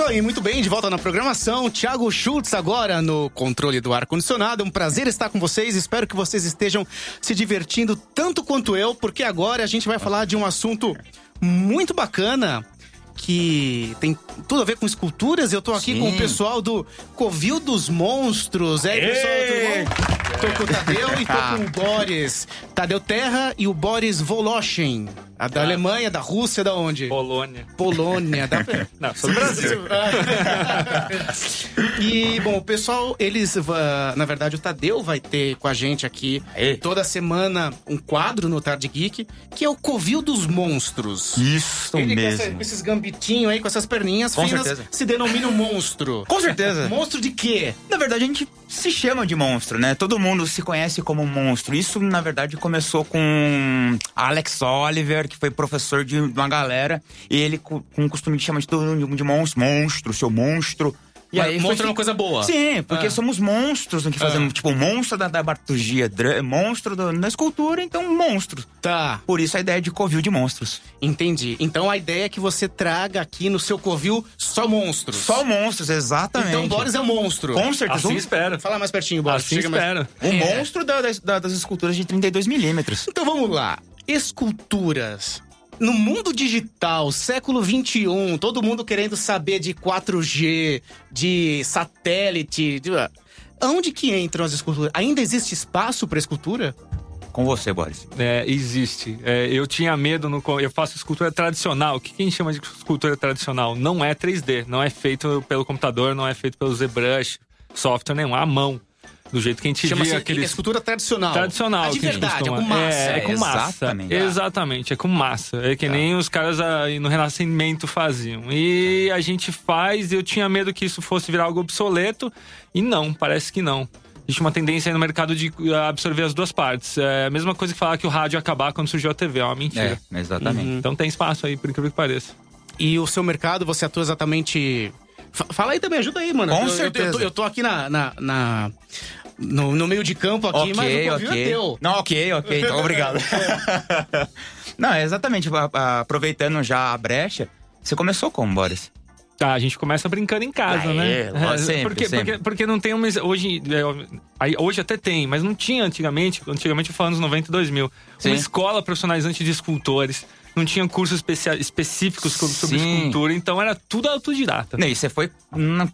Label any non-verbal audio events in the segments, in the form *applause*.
isso aí, muito bem, de volta na programação. Thiago Schultz agora no controle do ar-condicionado. É um prazer estar com vocês. Espero que vocês estejam se divertindo tanto quanto eu, porque agora a gente vai falar de um assunto muito bacana que tem tudo a ver com esculturas. Eu tô aqui Sim. com o pessoal do Covil dos Monstros. É, pessoal, tudo bom? Tô com o Tadeu e tô com o Boris. Tadeu Terra e o Boris Voloshin. A da Alemanha, da Rússia, da onde? Polônia. Polônia. Da... *laughs* Não, sou do Brasil. *laughs* e, bom, o pessoal, eles. Na verdade, o Tadeu vai ter com a gente aqui Aê. toda semana um quadro no Tarde Geek, que é o Covil dos Monstros. Isso Ele com, mesmo. essa- com esses gambitinhos aí, com essas perninhas Com finas, certeza. se denomina um monstro. Com certeza. Monstro de quê? Na verdade, a gente se chama de monstro, né? Todo mundo se conhece como monstro. Isso, na verdade, começou com Alex Oliver, que foi professor de uma galera. E ele, co- com o costume de chamar de todo mundo de monstro. Monstro, seu monstro. E Mas aí foi monstro é uma coisa boa. Sim, porque Ah. somos monstros no que fazemos. Tipo, monstro da dramaturgia, dra- monstro do- da escultura, então monstro. Tá, Por isso a ideia de covil de monstros. entendi. Então a ideia é que você traga aqui no seu Covil só monstros. Só monstros, exatamente. Então o Boris é um monstro. Com certeza. Assim um- espero. Fala mais pertinho, Boris. Assim Chega mais-. O É. monstro da- da- das esculturas de 32 milímetros. Então vamos lá. Esculturas. No mundo digital, século XXI, todo mundo querendo saber de 4G, de satélite. De... Onde que entram as esculturas? Ainda existe espaço para escultura? Com você, Boris. É, existe. É, eu tinha medo no. Eu faço escultura tradicional. O que, que a gente chama de escultura tradicional? Não é 3D, não é feito pelo computador, não é feito pelo ZBrush, software nenhum, à mão. Do jeito que a gente Chama-se via aqueles. escultura tradicional. Tradicional. A de que a gente verdade, é costuma- com massa. É, é com massa. exatamente. Exatamente, é com massa. É que nem os caras aí no Renascimento faziam. E a gente faz, eu tinha medo que isso fosse virar algo obsoleto. E não, parece que não. Existe uma tendência aí no mercado de uh, absorver as duas partes. É a mesma coisa que falar que o rádio ia acabar quando surgiu a TV, é uma mentira. É, exatamente. Então tem espaço aí, por incrível que pareça. E o seu mercado, você atua exatamente. Fa- Fala aí também, ajuda aí, mano. Com Eu- certeza. Eu, tô, eu tô aqui na. na- na- no, no meio de campo aqui, mas o Covil é teu. Não, ok, ok, então *laughs* obrigado. *laughs* Não, é exatamente. Aproveitando já a brecha, você começou como, Boris? Tá, a gente começa brincando em casa, Ah, né? é, *laughs* sempre, porque, sempre. Porque, porque não tem uma. Hoje, é, aí, hoje até tem, mas não tinha antigamente. Antigamente eu falo nos 90 e 2000. Sim. Uma escola profissionalizante de escultores. Não tinha cursos especia- específicos sobre Sim. escultura, então era tudo autodidata. Não, e você foi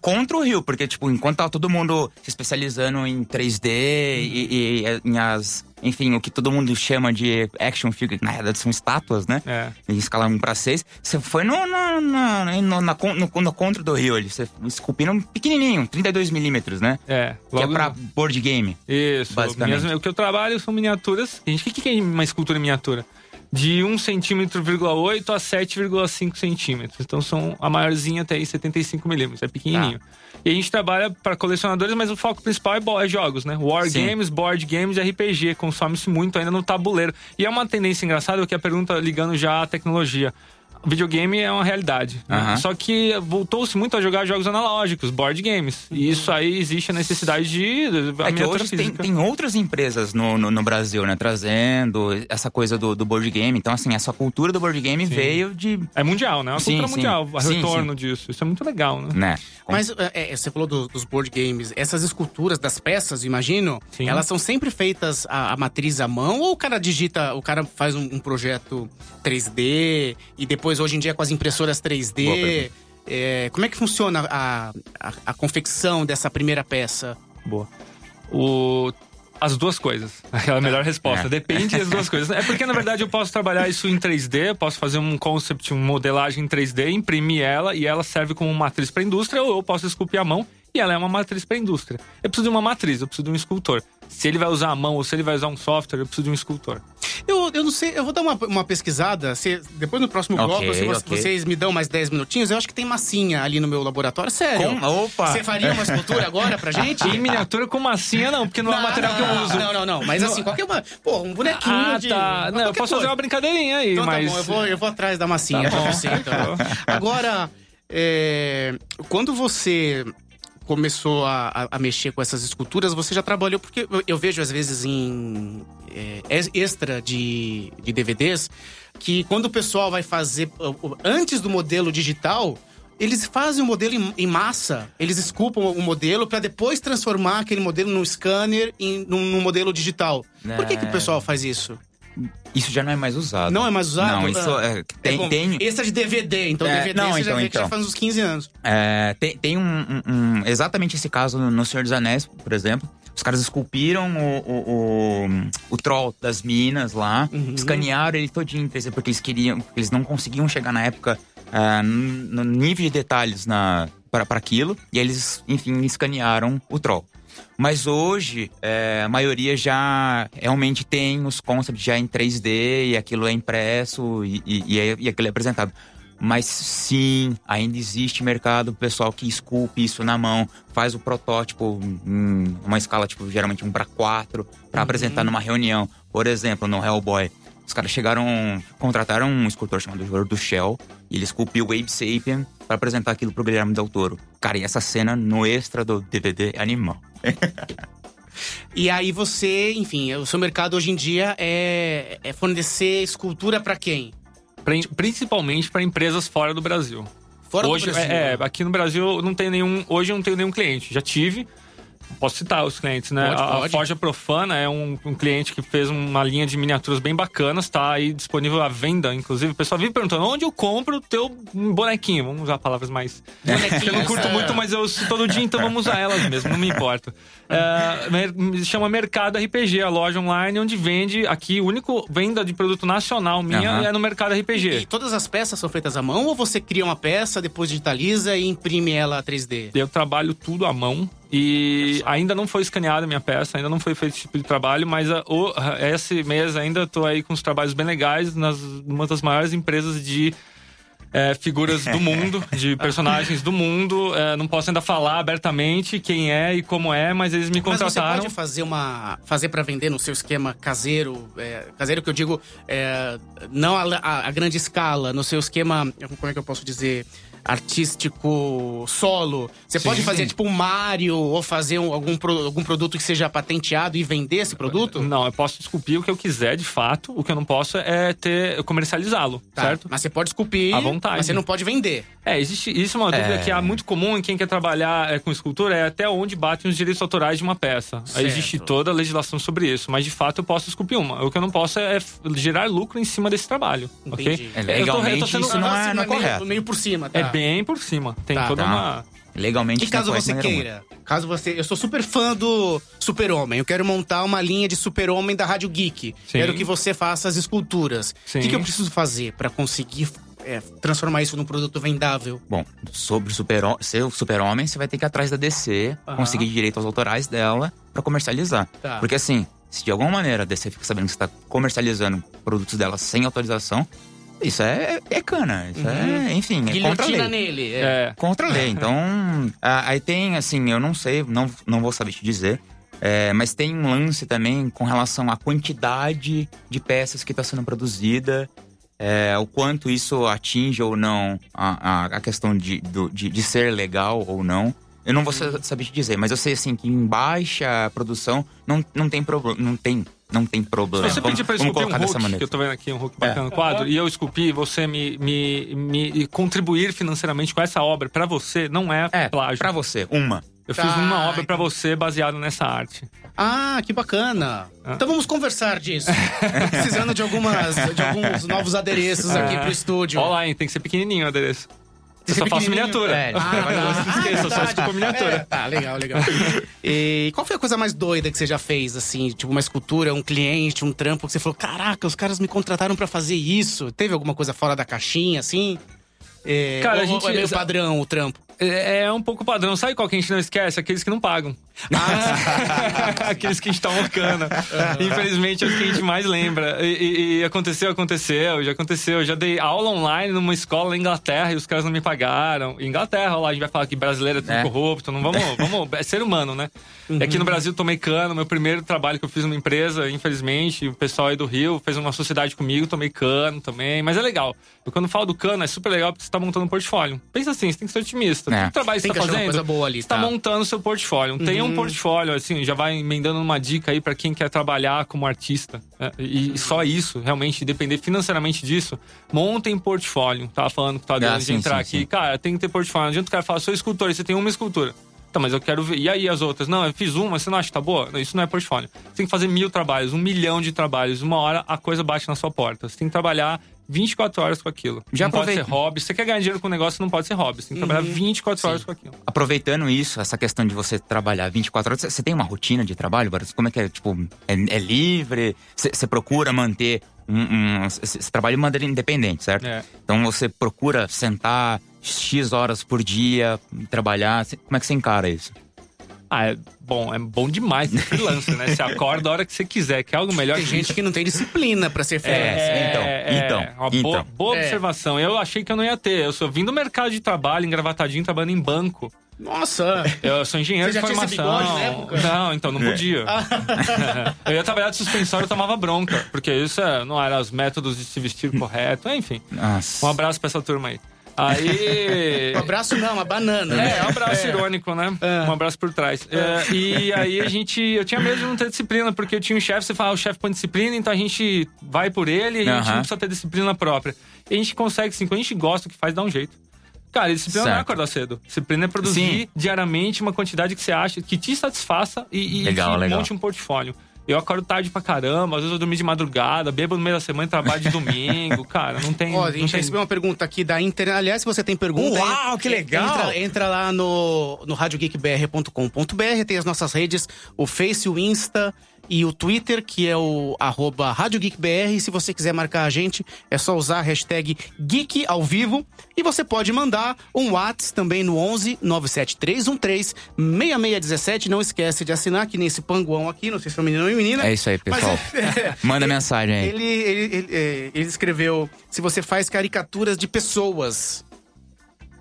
contra o Rio, porque, tipo, enquanto tava todo mundo se especializando em 3D e, e em as. Enfim, o que todo mundo chama de action figure, na verdade são estátuas, né? É. Em escala 1 para 6. Você foi no, no, no, na no, no contra do Rio ali. Você esculpindo pequenininho, 32 milímetros, né? É. Que é pra board game. Isso. Basicamente. Minhas- o que eu trabalho são miniaturas. Gente, o que, que é uma escultura em miniatura? De 1 centímetro, vírgula 8 a 7,5 centímetros. Então são a maiorzinha até aí 75 milímetros. É pequenininho. E a gente trabalha para colecionadores, mas o foco principal é, é jogos, né? War Sim. games, board games e RPG. Consome-se muito ainda no tabuleiro. E é uma tendência engraçada, que a pergunta ligando já à tecnologia. Videogame é uma realidade. né? Só que voltou-se muito a jogar jogos analógicos, board games. E isso aí existe a necessidade de. a É que hoje tem, tem outras empresas no, no, no Brasil, né? Trazendo essa coisa do, do board game. Então, assim, essa cultura do board game veio de. É mundial, né? É uma Sim, cultura sim. mundial. O Sim, retorno disso. Isso é muito legal, né? né? Mas é, é, você falou do- dos board games. Essas esculturas das peças, imagino, Sim. elas são sempre feitas a, a matriz à mão ou o cara digita, o cara faz um, um projeto 3D e depois hoje em dia com as impressoras Boa 3D. pergunta. é, como é que funciona a, a, a confecção dessa primeira peça? Boa. O... As duas coisas. *laughs* Aquela melhor resposta. É. Depende das duas coisas. É porque, na verdade, eu posso trabalhar isso em 3D, posso fazer um concept, uma modelagem em 3D, imprimir ela e ela serve como matriz para a indústria, ou eu posso esculpir a mão e ela é uma matriz para a indústria. Eu preciso de uma matriz, eu preciso de um escultor. Se ele vai usar a mão ou se ele vai usar um software, eu preciso de um escultor. Eu, eu não sei, eu vou dar uma, uma pesquisada. se- depois no próximo bloco, se vo- ok. vocês me dão mais 10 minutinhos, eu acho que tem massinha ali no meu laboratório. Sério. Com- Opa! Você faria uma escultura *laughs* agora pra gente? Em miniatura com massinha, não, porque não, é o material que eu não, uso. Não, não, não. Mas assim, qualquer uma. Pô, um bonequinho Ah, de. tá. Não, eu posso fazer coisa. uma brincadeirinha aí, Então mas. tá bom, eu vou, eu vou atrás da massinha Tá pra bom. você. Então. *laughs* Agora, é, quando você começou a, a- mexer com essas esculturas, você já trabalhou, porque eu, vejo às vezes em é, ex- extra de, de DVDs, que quando o pessoal vai fazer, antes do modelo digital, eles fazem o modelo em, em massa. Eles esculpam o modelo para depois transformar aquele modelo num scanner em num, num modelo digital. Por que, que o É. pessoal faz isso? Isso já não é mais usado. Não é mais usado? Não, isso Ah. é, tem, bom, tem, Esse é de DVD, então É, DVD não, você já então, vê que já então. faz uns 15 anos. É, tem, tem um, um- um- Exatamente esse caso no, Senhor dos Anéis, por exemplo. Os caras esculpiram o, o, o, o troll das minas lá, Uhum. escanearam ele todinho, porque eles queriam. porque Eles não conseguiam chegar na época n- no nível de detalhes na, para aquilo. E eles, enfim, escanearam o troll. Mas hoje, é, a maioria já realmente tem os concepts já em 3D e aquilo é impresso e, e, é- e aquilo é apresentado. Mas sim, ainda existe mercado pessoal que esculpe isso na mão, faz o protótipo em uma escala, tipo, geralmente um para quatro, para apresentar numa reunião. Por exemplo, no Hellboy, os caras chegaram, contrataram um escultor chamado Jordo do Shell, e ele esculpiu o Abe Sapien para apresentar aquilo pro Guilherme Del Toro. Cara, e essa cena no extra do DVD é animal. *laughs* E aí você, enfim, o seu mercado hoje em dia é, é fornecer escultura pra quem? Pri- Principalmente para empresas fora do Brasil. Fora hoje, do Brasil. É, é, aqui no Brasil não tenho nenhum. Hoje eu não tenho nenhum cliente. Já tive. Posso citar os clientes, né? Pode, a, a pode. Forja Profana é um, um cliente que fez uma linha de miniaturas bem bacanas, tá aí disponível à venda. Inclusive, o pessoal vive perguntando onde eu compro o teu bonequinho. Vamos usar palavras mais. Bonequinhos, Eu não curto muito, mas eu uso todo dia, então vamos usar elas mesmo, não me importa. É, chama Mercado RPG, a loja online onde vende aqui, o único venda de produto nacional minha Aham. é no Mercado RPG. E todas as peças são feitas à mão ou você cria uma peça, depois digitaliza e imprime ela 3D? Eu trabalho tudo à mão e ainda não foi escaneada a minha peça, ainda não foi feito esse tipo de trabalho, mas a- o- a- esse mês ainda estou aí com uns trabalhos bem legais nas uma das maiores empresas de é, figuras do *laughs* mundo, de personagens do mundo. É, não posso ainda falar abertamente quem é e como é, mas eles me Mas você contrataram. pode fazer uma. fazer pra vender no seu esquema caseiro. é, caseiro que eu digo, é, não a, a- a grande escala, no seu esquema. Como é que eu posso dizer? Artístico solo. Você Sim. pode fazer tipo um Mario ou fazer um- algum, pro- algum produto que seja patenteado e vender esse produto? Não, eu posso esculpir o que eu quiser, de fato. O que eu não posso é ter comercializá-lo, Tá, certo? Mas você pode esculpir. À vontade. Mas você não pode vender. É, existe isso é uma dúvida É. que é muito comum em quem quer trabalhar é, com escultura, é até onde batem os direitos autorais de uma peça. Certo. Aí existe toda a legislação sobre isso, mas de fato eu posso esculpir uma. O que eu não posso é f- gerar lucro em cima desse trabalho, Entendi. ok? É, Eu tô- eu tô legalmente, sendo- isso não é, Assim, não é meio- correto. Meio por cima, tá? Bem por cima, tem Tá, toda tá. uma... Legalmente E caso não é você maneira queira, caso você. Eu sou super fã do Super-Homem. Eu quero montar uma linha de Super-Homem da Rádio Geek. Sim. Quero que você faça as esculturas. O Sim. que, que eu preciso fazer pra conseguir é, transformar isso num produto vendável? Bom, sobre o super, ser o super-homem, você vai ter que ir atrás da DC, Aham. conseguir direitos autorais dela pra comercializar. Tá. Porque assim, se de alguma maneira a DC fica sabendo que você tá comercializando produtos dela sem autorização, isso é, é cana. Isso é, enfim, é contra a lei. nele. É. É, Contra a lei. Então, a- aí tem, assim, eu não sei, não, não vou saber te dizer, é, mas tem um lance também com relação à quantidade de peças que está sendo produzida, é, o quanto isso atinge ou não a, a, a questão de, do- de, de ser legal ou não. Eu não vou sa- saber te dizer, mas eu sei assim que em baixa produção não, não tem problema. Não tem, não tem problema. Se você pedir pra vamos esculpir um colocar dessa Hulk, maneira. que eu tô vendo aqui um Hulk bacana no quadro, e eu esculpi, você me, me, me contribuir financeiramente com essa obra, pra você, não é, É, plágio. pra você, uma. Eu Tá, fiz uma obra pra entendi. você baseada nessa arte. Ah, que bacana. Ah. Então vamos conversar disso. *laughs* Tô precisando de, algumas, de alguns novos adereços aqui pro estúdio. Olha lá, hein, tem que ser pequenininho o adereço. Eu só faço miniatura. É, Ah, vai tá. esqueça, só esculpo miniatura. É, tá, legal, legal. E qual foi a coisa mais doida que você já fez, assim? Tipo, uma escultura, um cliente, um trampo, que você falou, caraca, os caras me contrataram pra fazer isso. Teve alguma coisa fora da caixinha, assim? É, Cara, a ou- gente- ou é meio padrão o trampo. É, é um pouco padrão. Sabe qual que a gente não esquece? Aqueles que não pagam. *laughs* Aqueles que a gente tá mocando. Infelizmente, é os que a gente mais lembra. E, e- e aconteceu, aconteceu, já aconteceu. Já dei aula online numa escola na Inglaterra e os caras não me pagaram. Inglaterra, olha lá, a gente vai falar que brasileiro é tudo É. corrupto. Não vamos, *laughs* vamos. É ser humano, né? E aqui no Brasil tomei cano. Meu primeiro trabalho que eu fiz numa empresa, infelizmente, o pessoal aí do Rio fez uma sociedade comigo, tomei cano também. Mas é legal. Eu quando falo do cano, é super legal porque você tá montando um portfórtio. Pensa assim, você tem que ser otimista. É. Todo trabalho que Tem você tá uma fazendo, coisa boa ali, você tá tá? montando seu portfólio. Tem um portfólio, assim, já vai emendando uma dica aí para quem quer trabalhar como artista. né? E, e só isso, realmente, depender financeiramente disso, montem portfólio. Tava falando que tá dando de sim, entrar sim, aqui. sim. Cara, tem que ter portfólio. Não adianta o cara falar, sou escultor, e você tem uma escultura. Tá, mas eu quero ver. E aí as outras? Não, eu fiz uma, você não acha que tá boa? Não, isso não é portfólio. Você tem que fazer mil trabalhos, um milhão de trabalhos. Uma hora a coisa bate na sua porta. Você tem que trabalhar 24 horas com aquilo. Já não pode aproveita. ser hobby. Se você quer ganhar dinheiro com o negócio, não pode ser hobby. Você tem que trabalhar 24 horas com aquilo. Aproveitando isso, essa questão de você trabalhar 24 horas, você tem uma rotina de trabalho, Boris? Como é que é? Tipo, é, é livre? Você procura manter um. um trabalha de maneira independente, certo? É. Então você procura sentar X horas por dia, trabalhar. Como é que você encara isso? Ah, é bom, é bom demais ser freelancer, né? Você acorda a hora que você quiser, que é algo melhor Tem que gente que não tem disciplina pra ser freelancer. É, então, então, uma então. boa, boa É. observação. Eu achei que eu não ia ter. Eu sou vim do mercado de trabalho, engravatadinho, trabalhando em banco. Nossa! Eu sou engenheiro Você de já tinha esse formação. bigode na época? Não, então não podia. *laughs* eu ia trabalhar de suspensório e tomava bronca, porque isso é, não eram os métodos de se vestir correto, enfim. Nossa. Um abraço pra essa turma aí. Aí. Um abraço não, uma banana. É, um abraço irônico, né? Um abraço por trás. É, e aí a gente. Eu tinha medo de não ter disciplina, porque eu tinha um chefe, você fala, "Ah, o chefe põe disciplina, então a gente vai por ele e a gente não precisa ter disciplina própria. E a gente consegue, sim, quando a gente gosta do que faz, dá um jeito. Cara, disciplina não é Certo. acordar cedo. Disciplina é produzir Sim. diariamente uma quantidade que você acha que te satisfaça e, e Legal, que legal. monte um portfólio. Eu acordo tarde pra caramba, às vezes eu dormi de madrugada, bebo no meio da semana e trabalho de domingo. *laughs* Cara, não tem. Ó, a gente tem... recebeu uma pergunta aqui da internet. Aliás, se você tem pergunta. Uau, en- que legal! Entra, entra lá no, no radiogeekbr.com.br, tem as nossas redes, o Face, o Insta e o Twitter, que é o arroba Rádio Geek BR. E se você quiser marcar a gente, é só usar a hashtag Geek ao vivo. E você pode mandar um WhatsApp também no 11 97313 6617. Não esquece de assinar, que nesse panguão aqui, não sei se é menino ou menina. É isso aí, Mas pessoal. *laughs* é- Manda mensagem aí. ele, ele, ele, é, ele escreveu: se você faz caricaturas de pessoas.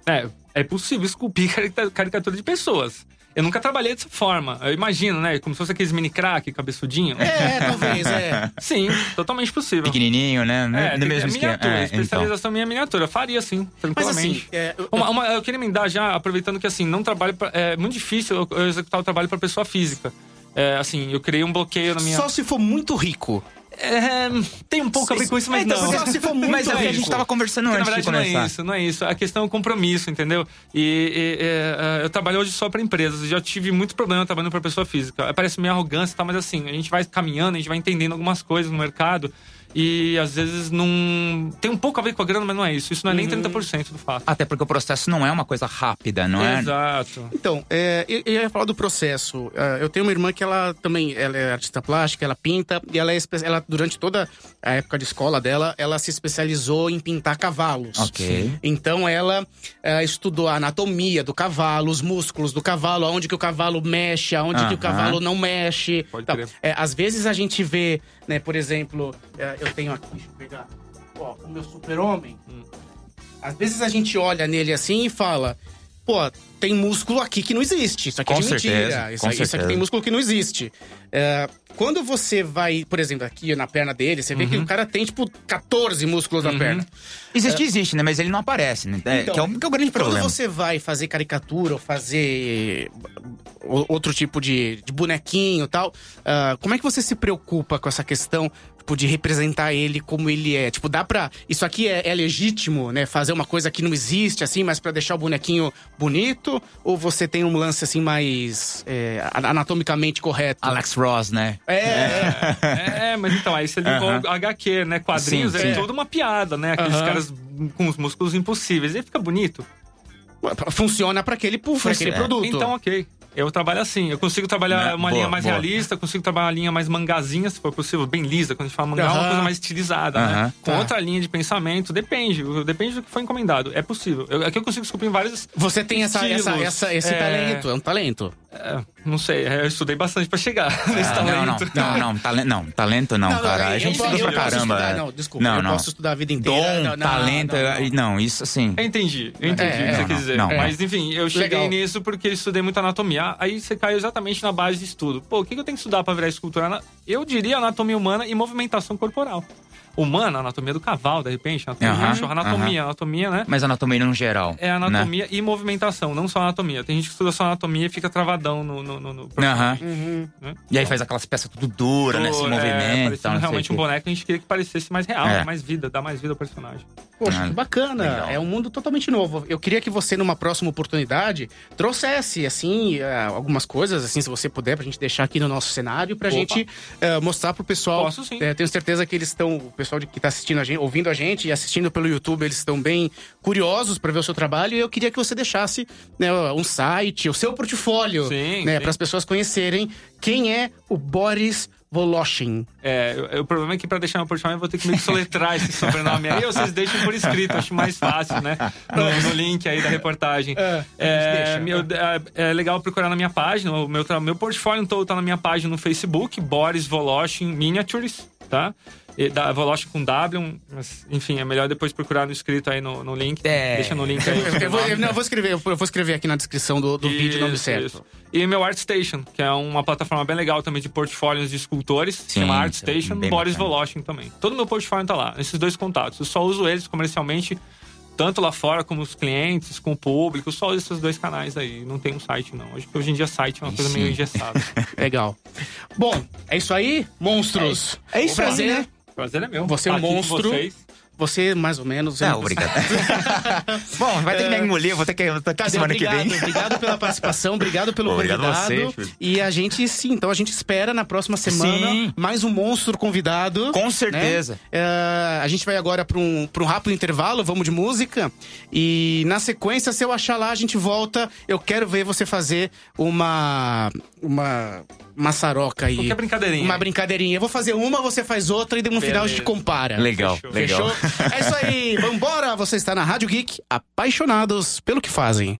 É, é possível esculpir *laughs* carica- caricatura de pessoas. Eu nunca trabalhei dessa forma. Eu imagino, né? Como se fosse aqueles mini crack, cabeçudinho. É, talvez, é. *laughs* Sim, totalmente possível. Pequenininho, né? É, no tem- mesmo é esquema. miniatura, É, então. especialização minha é miniatura. Faria sim, Mas tranquilamente. assim, é, eu- Uma, uma- eu queria emendar já, aproveitando que assim, não trabalho pra, é muito difícil eu, eu executar o trabalho para pessoa física. É, assim, eu criei um bloqueio na minha. só se for muito rico. É, tem um pouco a ver com isso, mas É, então, não. se for muito Mas é o que a gente tava conversando Porque, na antes de verdade, não é isso, não é isso. A questão é o compromisso, entendeu? E, e, é, eu trabalho hoje só para empresas. e Já tive muito problema trabalhando para pessoa física. Parece meio arrogância e tal, mas assim, a gente vai caminhando, a gente vai entendendo algumas coisas no mercado. E às vezes não. Tem um pouco a ver com a grana, mas não é isso. Isso não é nem 30% do fato. Até porque o processo não é uma coisa rápida, não é? Exato. Então, é, eu, eu ia falar do processo. Ah, eu tenho uma irmã que ela também ela é artista plástica, ela pinta, e ela, é, ela durante toda a época de escola dela, ela se especializou em pintar cavalos. Ok. Então ela eh, estudou a anatomia do cavalo, os músculos do cavalo, aonde que o cavalo mexe, aonde que o cavalo não mexe. Pode Então, é, às vezes a gente vê, né, por exemplo, eh, eu tenho aqui, deixa eu pegar, ó, o meu super-homem. Às vezes a gente olha nele assim e fala, pô, tem músculo aqui que não existe. Isso aqui é Com de mentira. certeza, Isso, isso aqui tem músculo que não existe. É, quando você vai, por exemplo, aqui na perna dele, você vê que Uhum. o cara tem, tipo, 14 músculos na perna. Existe, existe, né? Mas ele não aparece, né? É, Então, que, é o, que é o grande Quando problema. você vai fazer caricatura ou fazer outro tipo de, de bonequinho e tal, ah, como é que você se preocupa com essa questão tipo, de representar ele como ele é? Tipo, dá pra. Isso aqui é, é legítimo, né? Fazer uma coisa que não existe, assim, mas pra deixar o bonequinho bonito? Ou você tem um lance assim mais é, anatomicamente correto? Alex Ross, né? É, é. É, mas então, aí você ligou Aham. HQ, né? Quadrinhos, Sim, é sim. toda uma piada, né? Aqueles Aham. caras com os músculos impossíveis. E aí fica bonito. Funciona pra aquele, pra aquele É. produto. Então, ok. Eu trabalho assim. Eu consigo trabalhar Né? uma Boa, linha mais boa. realista, consigo trabalhar uma linha mais mangazinha, se for possível, bem lisa. Quando a gente fala mangá, é uma coisa mais estilizada, né? Aham, Com tá. outra linha de pensamento, depende. Depende do que foi encomendado. É possível. Eu, aqui eu consigo em vários. Você tem essa, essa, essa- esse É. talento, é um talento. É, não sei, é, eu estudei bastante pra chegar nesse Ah, não, não, talento. não, não, talento não, talento não, cara. A gente eu pra caramba. estudar, não, desculpa, Não, eu não. posso estudar a vida inteira. Dom, Não, não, talento, não, não. não, isso assim. Eu entendi, eu entendi É, o que você não, quis dizer. não, não. Mas enfim, eu cheguei Legal. nisso porque eu estudei muito anatomia. Aí você caiu exatamente na base de estudo. Pô, o que que eu tenho que estudar pra virar escultura? Eu diria anatomia humana e movimentação corporal. Humana, anatomia do cavalo, de repente, anatomia do Aham, cachorro, anatomia, anatomia, né? Mas anatomia no geral. É né? anatomia e movimentação, não só anatomia. Tem gente que estuda só anatomia e fica travadão no. no, no, no Aham. né? E aí faz aquelas peças tudo dura, né? Movimento. É, e parecendo tal, realmente o um boneco, a gente queria que parecesse mais real, É. né? mais vida, dar mais vida ao personagem. Poxa, Ah, que bacana. legal. É um mundo totalmente novo. Eu queria que você, numa próxima oportunidade, trouxesse, assim, eh, algumas coisas, assim, se você puder, pra gente deixar aqui no nosso cenário, pra Opa. gente eh, mostrar pro pessoal. Posso sim. Eh, tenho certeza que eles estão, pessoal que tá assistindo a gente, ouvindo a gente e assistindo pelo YouTube, eles estão bem curiosos pra ver o seu trabalho. E eu queria que você deixasse né, um site, o seu portfólio, né, para as pessoas conhecerem quem é o Boris Voloshin. É, o problema é que pra deixar meu portfólio eu vou ter que que soletrar esse sobrenome aí, ou vocês deixam por escrito, acho mais fácil, né? No, no link aí da reportagem. É, É, meu- é, é legal procurar na minha página, o meu, meu portfólio todo tá na minha página no Facebook, Boris Voloshin Miniatures, tá? E da Voloshin com W, mas, enfim, é melhor depois procurar no escrito aí no, no link. É. Deixa no link aí. *laughs* Eu, vou, eu- não, eu vou escrever, eu vou escrever aqui na descrição do, do vídeo o nome Isso, certo. isso. E meu ArtStation, que é uma plataforma bem legal também de portfólios de escultores. Sim, chama isso é ArtStation, bem Boris. Voloshin também. Todo meu portfólio tá lá, nesses dois contatos. Eu só uso eles comercialmente, tanto lá fora como os clientes, com o público. Só uso esses dois canais aí. Não tem um site, não. Hoje, hoje em dia, site é uma coisa Sim. meio engessada. *laughs* Legal. Bom, é isso aí, monstros. É isso O prazer, aí, né? Prazer é meu. Você é um aqui monstro. Você, mais ou menos. Ah, não- obrigado. *laughs* Bom, vai ter que me engolir, eu vou ter que, Cadê? semana Obrigado, que vem. obrigado pela participação, obrigado pelo Obrigado a convidado. filho. e a gente, sim, então a gente espera na próxima semana Sim. mais um monstro convidado. Com certeza. né? É, a gente vai agora para um, pra um rápido intervalo, vamos de música. E na sequência, se eu achar lá, a gente volta. Eu quero ver você fazer uma. Uma maçaroca aí. Qualquer brincadeirinha. Uma brincadeirinha. Eu vou fazer uma, você faz outra e no final a gente Beleza. compara. Legal, Fechou. legal. Fechou? É isso aí, *laughs* vambora! Você está na Rádio Geek, apaixonados pelo que fazem.